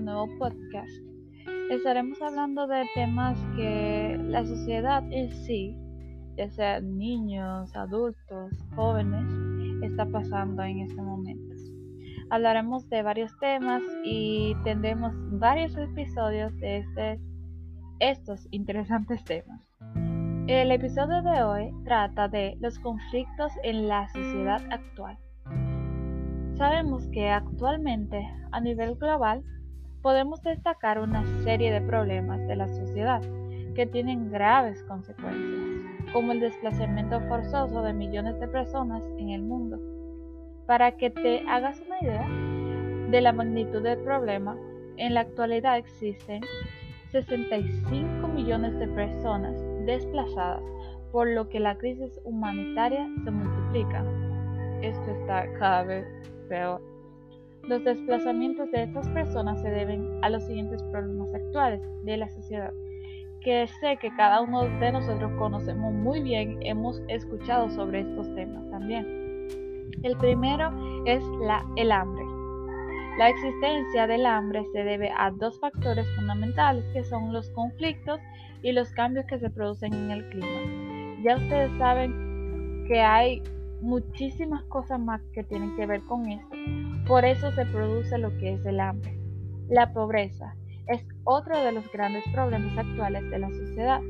nuevo podcast. Estaremos hablando de temas que la sociedad en sí, ya sea niños, adultos, jóvenes, está pasando en este momento. Hablaremos de varios temas y tendremos varios episodios de este, estos interesantes temas. El episodio de hoy trata de los conflictos en la sociedad actual. Sabemos que actualmente, a nivel global, podemos destacar una serie de problemas de la sociedad que tienen graves consecuencias, como el desplazamiento forzoso de millones de personas en el mundo. Para que te hagas una idea de la magnitud del problema, en la actualidad existen 65 millones de personas desplazadas, por lo que la crisis humanitaria se multiplica. Esto está cada vez los desplazamientos de estas personas se deben a los siguientes problemas actuales de la sociedad, que sé que cada uno de nosotros conocemos muy bien, hemos escuchado sobre estos temas también. El primero es la, el hambre. La existencia del hambre se debe a dos factores fundamentales que son los conflictos y los cambios que se producen en el clima. Ya ustedes saben que hay muchísimas cosas más que tienen que ver con esto. Por eso se produce lo que es el hambre. La pobreza es otro de los grandes problemas actuales de la sociedad.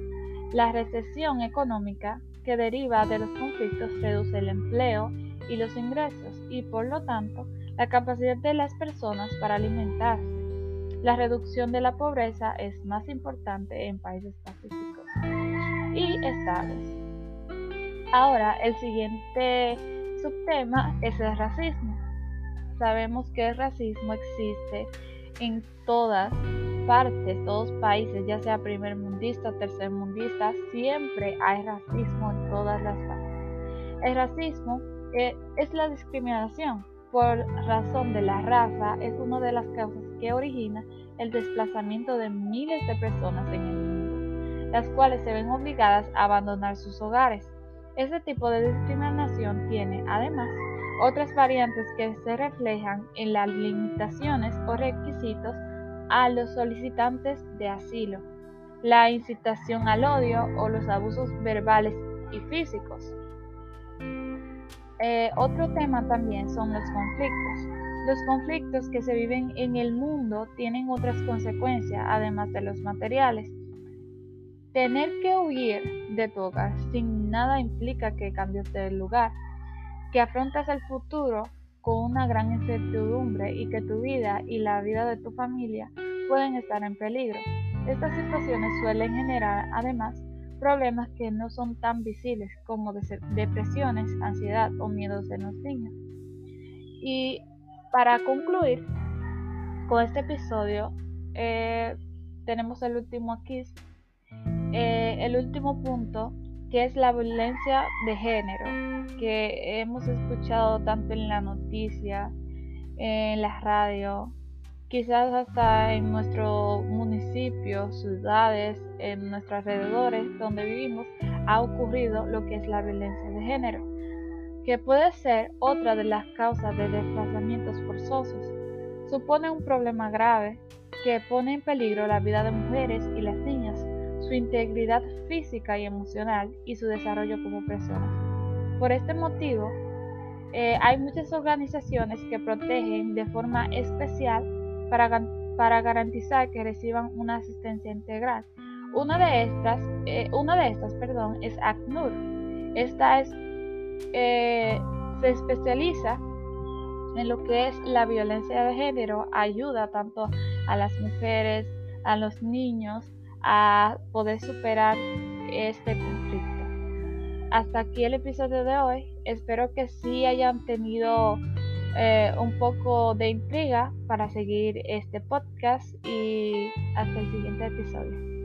La recesión económica que deriva de los conflictos reduce el empleo y los ingresos y por lo tanto la capacidad de las personas para alimentarse. La reducción de la pobreza es más importante en países pacíficos y estables. Ahora, el siguiente subtema es el racismo. Sabemos que el racismo existe en todas partes, todos países, ya sea primer mundista o tercer mundista, siempre hay racismo en todas las partes. El racismo eh, es la discriminación por razón de la raza, es una de las causas que origina el desplazamiento de miles de personas en el mundo, las cuales se ven obligadas a abandonar sus hogares este tipo de discriminación tiene, además, otras variantes que se reflejan en las limitaciones o requisitos a los solicitantes de asilo, la incitación al odio o los abusos verbales y físicos. Eh, otro tema también son los conflictos. Los conflictos que se viven en el mundo tienen otras consecuencias, además de los materiales. Tener que huir de tu hogar sin nada implica que cambies de lugar, que afrontas el futuro con una gran incertidumbre y que tu vida y la vida de tu familia pueden estar en peligro. Estas situaciones suelen generar además problemas que no son tan visibles como depresiones, ansiedad o miedos en los niños. Y para concluir con este episodio, eh, tenemos el último aquí eh, el último punto, que es la violencia de género, que hemos escuchado tanto en la noticia, en la radio, quizás hasta en nuestro municipio, ciudades, en nuestros alrededores donde vivimos, ha ocurrido lo que es la violencia de género, que puede ser otra de las causas de desplazamientos forzosos. Supone un problema grave que pone en peligro la vida de mujeres y las niñas su integridad física y emocional y su desarrollo como personas. Por este motivo, eh, hay muchas organizaciones que protegen de forma especial para, para garantizar que reciban una asistencia integral. Una de estas, eh, una de estas perdón, es ACNUR. Esta es, eh, se especializa en lo que es la violencia de género, ayuda tanto a las mujeres, a los niños, a poder superar este conflicto. Hasta aquí el episodio de hoy. Espero que sí hayan tenido eh, un poco de intriga para seguir este podcast y hasta el siguiente episodio.